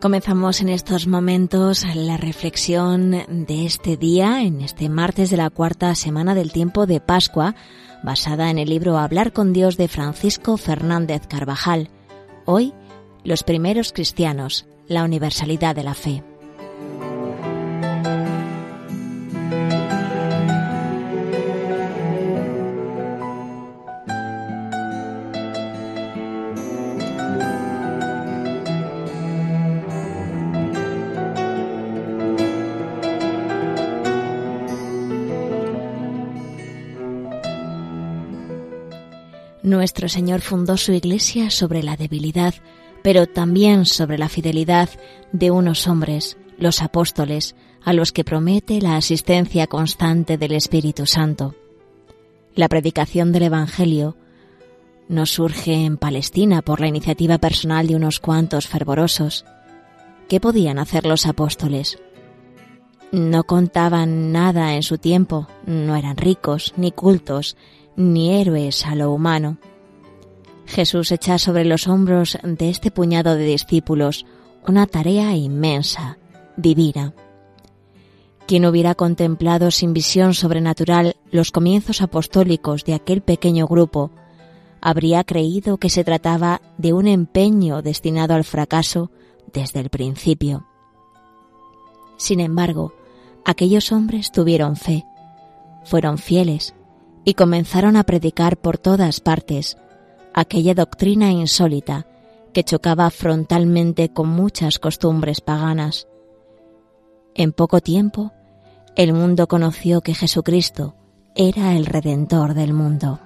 Comenzamos en estos momentos la reflexión de este día, en este martes de la cuarta semana del tiempo de Pascua, basada en el libro Hablar con Dios de Francisco Fernández Carvajal. Hoy, los primeros cristianos, la universalidad de la fe. Nuestro Señor fundó su Iglesia sobre la debilidad, pero también sobre la fidelidad de unos hombres, los apóstoles, a los que promete la asistencia constante del Espíritu Santo. La predicación del Evangelio no surge en Palestina por la iniciativa personal de unos cuantos fervorosos. ¿Qué podían hacer los apóstoles? No contaban nada en su tiempo, no eran ricos ni cultos, ni héroes a lo humano. Jesús echa sobre los hombros de este puñado de discípulos una tarea inmensa, divina. Quien hubiera contemplado sin visión sobrenatural los comienzos apostólicos de aquel pequeño grupo, habría creído que se trataba de un empeño destinado al fracaso desde el principio. Sin embargo, aquellos hombres tuvieron fe, fueron fieles, y comenzaron a predicar por todas partes aquella doctrina insólita que chocaba frontalmente con muchas costumbres paganas. En poco tiempo, el mundo conoció que Jesucristo era el Redentor del mundo.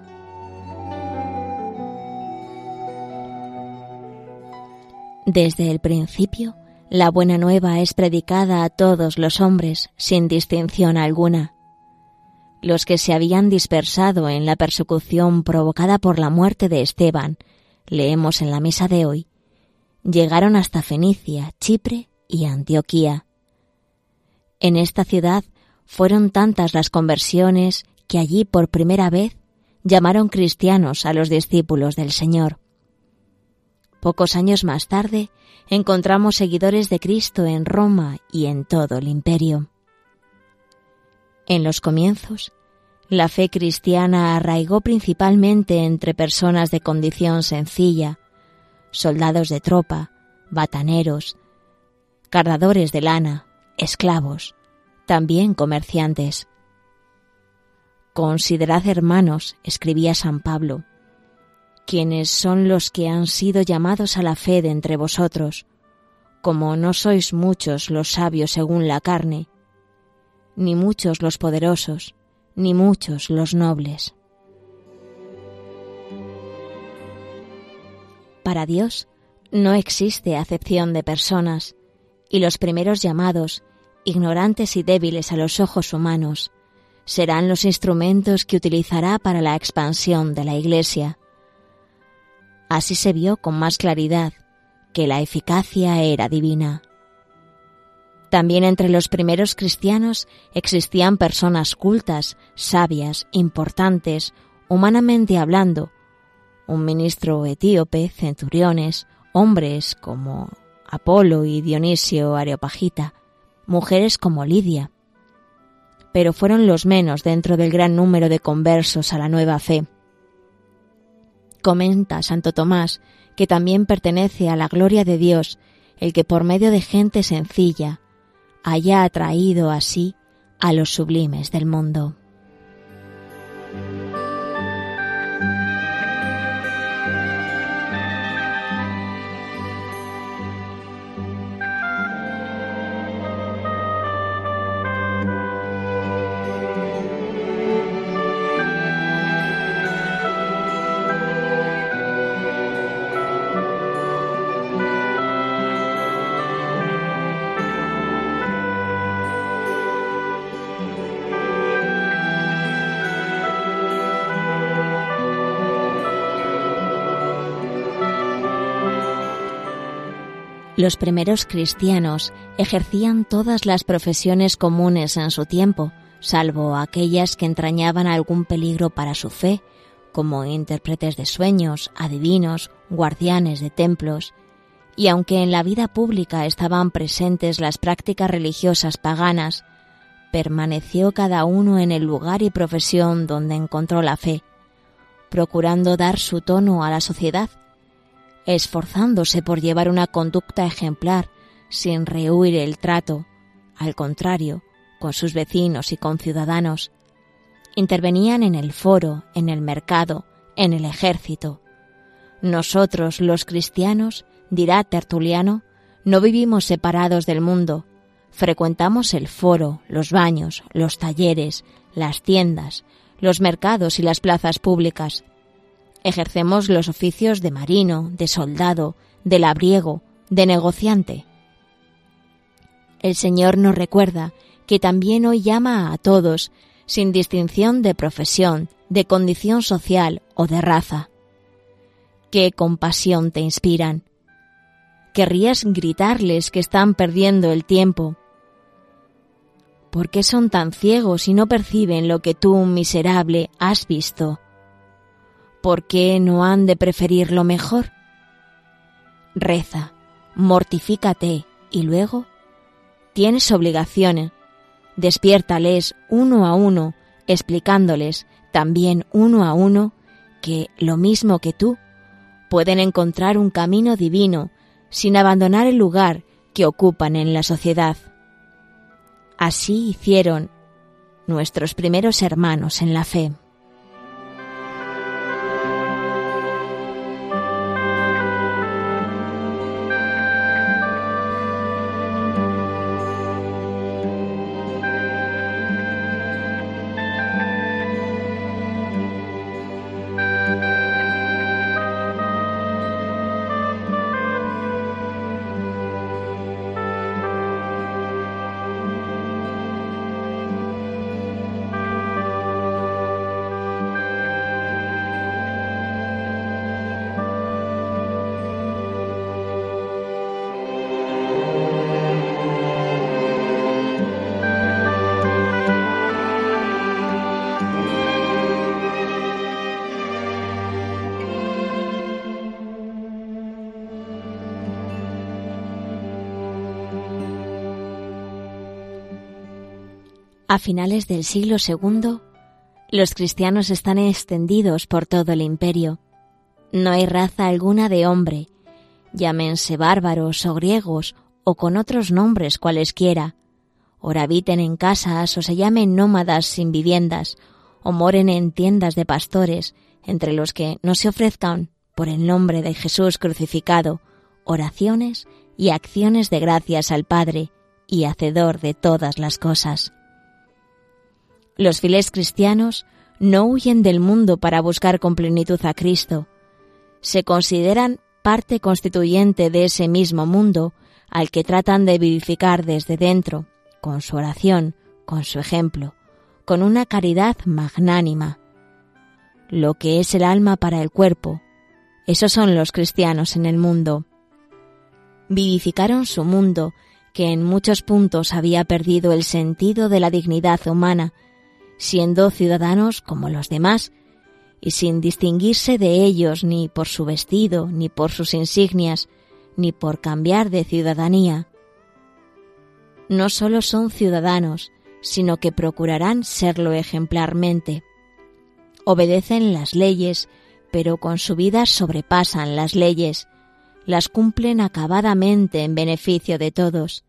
Desde el principio, la buena nueva es predicada a todos los hombres sin distinción alguna los que se habían dispersado en la persecución provocada por la muerte de Esteban, leemos en la misa de hoy, llegaron hasta Fenicia, Chipre y Antioquía. En esta ciudad fueron tantas las conversiones que allí por primera vez llamaron cristianos a los discípulos del Señor. Pocos años más tarde encontramos seguidores de Cristo en Roma y en todo el imperio. En los comienzos, la fe cristiana arraigó principalmente entre personas de condición sencilla, soldados de tropa, bataneros, cardadores de lana, esclavos, también comerciantes. Considerad hermanos, escribía San Pablo, quienes son los que han sido llamados a la fe de entre vosotros, como no sois muchos los sabios según la carne, ni muchos los poderosos, ni muchos los nobles. Para Dios no existe acepción de personas, y los primeros llamados, ignorantes y débiles a los ojos humanos, serán los instrumentos que utilizará para la expansión de la Iglesia. Así se vio con más claridad que la eficacia era divina. También entre los primeros cristianos existían personas cultas, sabias, importantes, humanamente hablando, un ministro etíope, centuriones, hombres como Apolo y Dionisio Areopagita, mujeres como Lidia. Pero fueron los menos dentro del gran número de conversos a la nueva fe. Comenta Santo Tomás que también pertenece a la gloria de Dios el que por medio de gente sencilla, haya atraído así a los sublimes del mundo. Los primeros cristianos ejercían todas las profesiones comunes en su tiempo, salvo aquellas que entrañaban algún peligro para su fe, como intérpretes de sueños, adivinos, guardianes de templos, y aunque en la vida pública estaban presentes las prácticas religiosas paganas, permaneció cada uno en el lugar y profesión donde encontró la fe, procurando dar su tono a la sociedad, esforzándose por llevar una conducta ejemplar sin rehuir el trato, al contrario, con sus vecinos y conciudadanos. Intervenían en el foro, en el mercado, en el ejército. Nosotros, los cristianos, dirá Tertuliano, no vivimos separados del mundo, frecuentamos el foro, los baños, los talleres, las tiendas, los mercados y las plazas públicas. Ejercemos los oficios de marino, de soldado, de labriego, de negociante. El Señor nos recuerda que también hoy llama a todos, sin distinción de profesión, de condición social o de raza. Qué compasión te inspiran. Querrías gritarles que están perdiendo el tiempo. ¿Por qué son tan ciegos y no perciben lo que tú, miserable, has visto? ¿Por qué no han de preferir lo mejor? Reza, mortifícate y luego tienes obligaciones. Despiértales uno a uno, explicándoles también uno a uno que, lo mismo que tú, pueden encontrar un camino divino sin abandonar el lugar que ocupan en la sociedad. Así hicieron nuestros primeros hermanos en la fe. A finales del siglo II, los cristianos están extendidos por todo el imperio. No hay raza alguna de hombre, llámense bárbaros o griegos o con otros nombres cualesquiera, ora habiten en casas o se llamen nómadas sin viviendas, o moren en tiendas de pastores, entre los que no se ofrezcan, por el nombre de Jesús crucificado, oraciones y acciones de gracias al Padre y Hacedor de todas las cosas. Los fieles cristianos no huyen del mundo para buscar con plenitud a Cristo. Se consideran parte constituyente de ese mismo mundo al que tratan de vivificar desde dentro, con su oración, con su ejemplo, con una caridad magnánima. Lo que es el alma para el cuerpo, esos son los cristianos en el mundo. Vivificaron su mundo, que en muchos puntos había perdido el sentido de la dignidad humana, siendo ciudadanos como los demás, y sin distinguirse de ellos ni por su vestido, ni por sus insignias, ni por cambiar de ciudadanía. No solo son ciudadanos, sino que procurarán serlo ejemplarmente. Obedecen las leyes, pero con su vida sobrepasan las leyes, las cumplen acabadamente en beneficio de todos.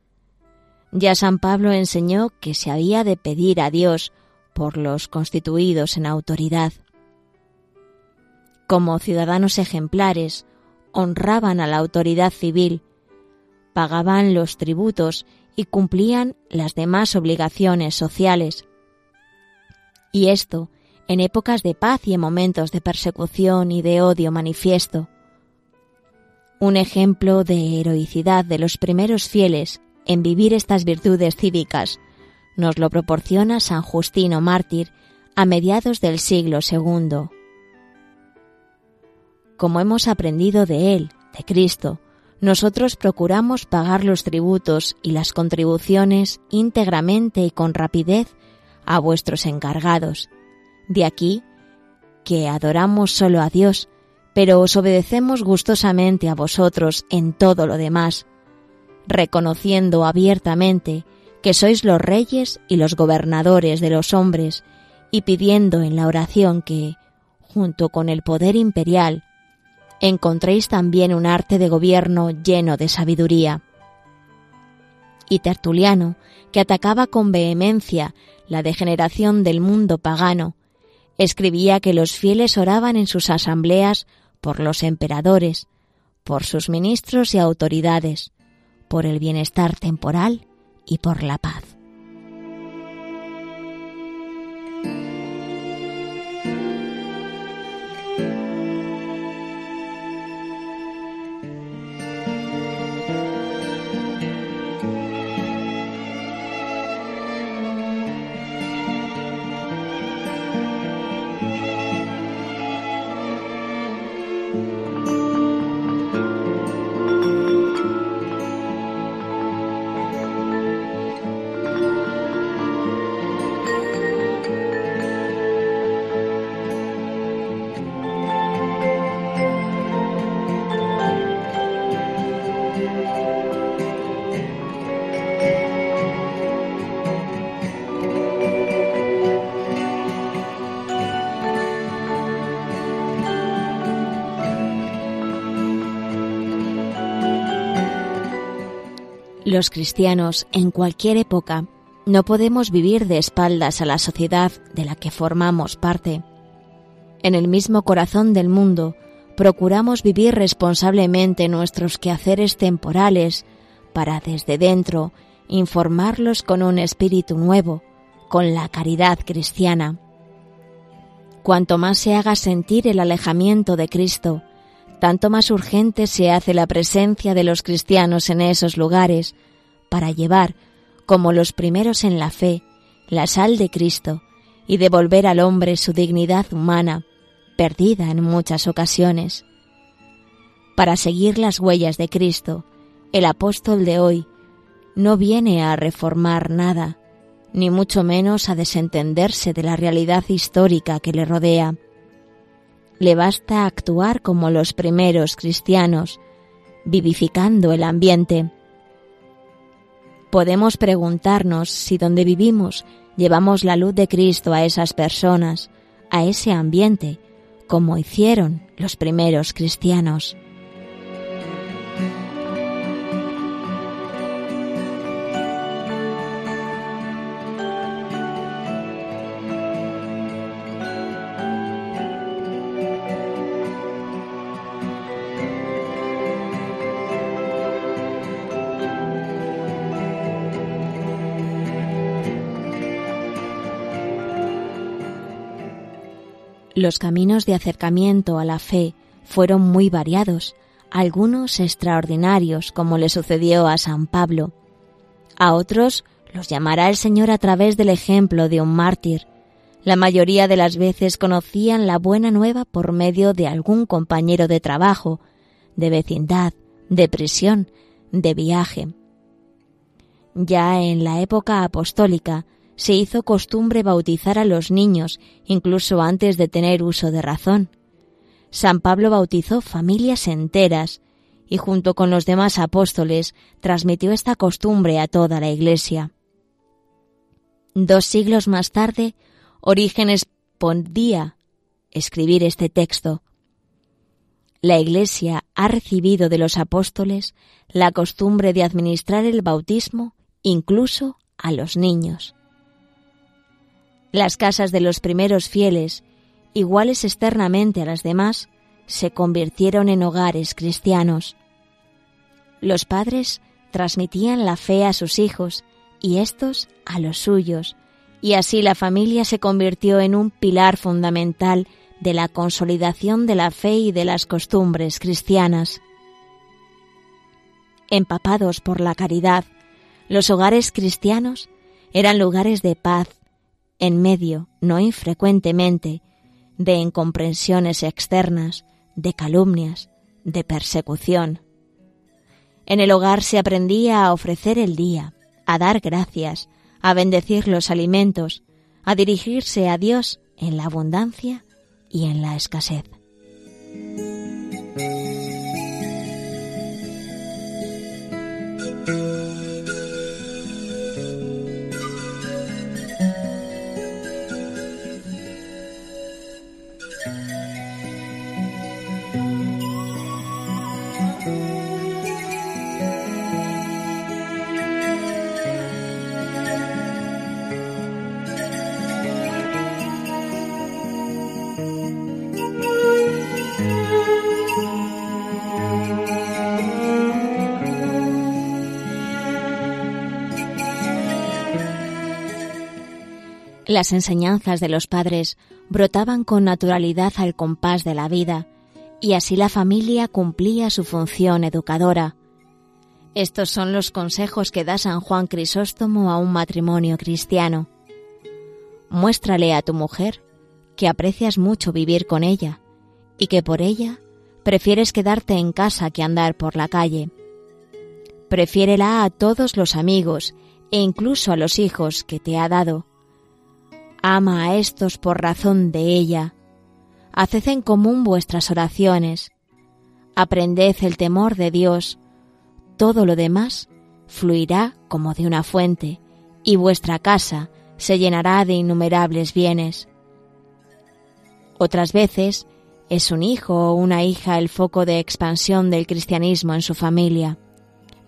Ya San Pablo enseñó que se había de pedir a Dios por los constituidos en autoridad. Como ciudadanos ejemplares, honraban a la autoridad civil, pagaban los tributos y cumplían las demás obligaciones sociales. Y esto en épocas de paz y en momentos de persecución y de odio manifiesto. Un ejemplo de heroicidad de los primeros fieles en vivir estas virtudes cívicas nos lo proporciona San Justino mártir a mediados del siglo II. Como hemos aprendido de él, de Cristo, nosotros procuramos pagar los tributos y las contribuciones íntegramente y con rapidez a vuestros encargados. De aquí que adoramos solo a Dios, pero os obedecemos gustosamente a vosotros en todo lo demás, reconociendo abiertamente que sois los reyes y los gobernadores de los hombres, y pidiendo en la oración que, junto con el poder imperial, encontréis también un arte de gobierno lleno de sabiduría. Y Tertuliano, que atacaba con vehemencia la degeneración del mundo pagano, escribía que los fieles oraban en sus asambleas por los emperadores, por sus ministros y autoridades, por el bienestar temporal y por la paz. Los cristianos, en cualquier época, no podemos vivir de espaldas a la sociedad de la que formamos parte. En el mismo corazón del mundo, procuramos vivir responsablemente nuestros quehaceres temporales para desde dentro informarlos con un espíritu nuevo, con la caridad cristiana. Cuanto más se haga sentir el alejamiento de Cristo, tanto más urgente se hace la presencia de los cristianos en esos lugares para llevar, como los primeros en la fe, la sal de Cristo y devolver al hombre su dignidad humana, perdida en muchas ocasiones. Para seguir las huellas de Cristo, el apóstol de hoy no viene a reformar nada, ni mucho menos a desentenderse de la realidad histórica que le rodea le basta actuar como los primeros cristianos, vivificando el ambiente. Podemos preguntarnos si donde vivimos llevamos la luz de Cristo a esas personas, a ese ambiente, como hicieron los primeros cristianos. Los caminos de acercamiento a la fe fueron muy variados, algunos extraordinarios, como le sucedió a San Pablo. A otros los llamará el Señor a través del ejemplo de un mártir. La mayoría de las veces conocían la buena nueva por medio de algún compañero de trabajo, de vecindad, de prisión, de viaje. Ya en la época apostólica se hizo costumbre bautizar a los niños incluso antes de tener uso de razón. San Pablo bautizó familias enteras y junto con los demás apóstoles transmitió esta costumbre a toda la Iglesia. Dos siglos más tarde, Orígenes podía escribir este texto. La Iglesia ha recibido de los apóstoles la costumbre de administrar el bautismo incluso a los niños. Las casas de los primeros fieles, iguales externamente a las demás, se convirtieron en hogares cristianos. Los padres transmitían la fe a sus hijos y éstos a los suyos, y así la familia se convirtió en un pilar fundamental de la consolidación de la fe y de las costumbres cristianas. Empapados por la caridad, los hogares cristianos eran lugares de paz, en medio, no infrecuentemente, de incomprensiones externas, de calumnias, de persecución. En el hogar se aprendía a ofrecer el día, a dar gracias, a bendecir los alimentos, a dirigirse a Dios en la abundancia y en la escasez. Las enseñanzas de los padres brotaban con naturalidad al compás de la vida, y así la familia cumplía su función educadora. Estos son los consejos que da San Juan Crisóstomo a un matrimonio cristiano. Muéstrale a tu mujer que aprecias mucho vivir con ella y que por ella prefieres quedarte en casa que andar por la calle. Prefiérela a todos los amigos e incluso a los hijos que te ha dado Ama a estos por razón de ella. Haced en común vuestras oraciones. Aprended el temor de Dios. Todo lo demás fluirá como de una fuente, y vuestra casa se llenará de innumerables bienes. Otras veces es un hijo o una hija el foco de expansión del cristianismo en su familia.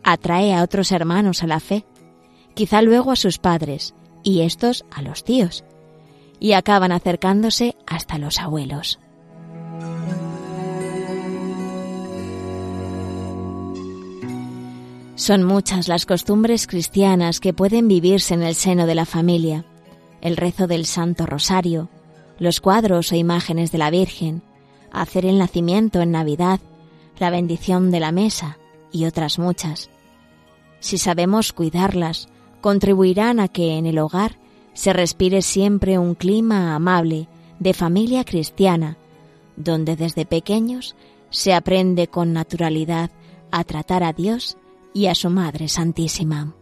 Atrae a otros hermanos a la fe, quizá luego a sus padres, y estos a los tíos, y acaban acercándose hasta los abuelos. Son muchas las costumbres cristianas que pueden vivirse en el seno de la familia. El rezo del Santo Rosario, los cuadros o imágenes de la Virgen, hacer el nacimiento en Navidad, la bendición de la mesa y otras muchas. Si sabemos cuidarlas, contribuirán a que en el hogar se respire siempre un clima amable de familia cristiana, donde desde pequeños se aprende con naturalidad a tratar a Dios y a su Madre Santísima.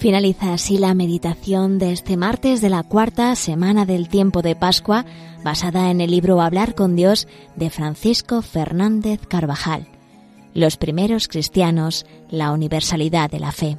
Finaliza así la meditación de este martes de la cuarta semana del tiempo de Pascua, basada en el libro Hablar con Dios de Francisco Fernández Carvajal. Los primeros cristianos, la universalidad de la fe.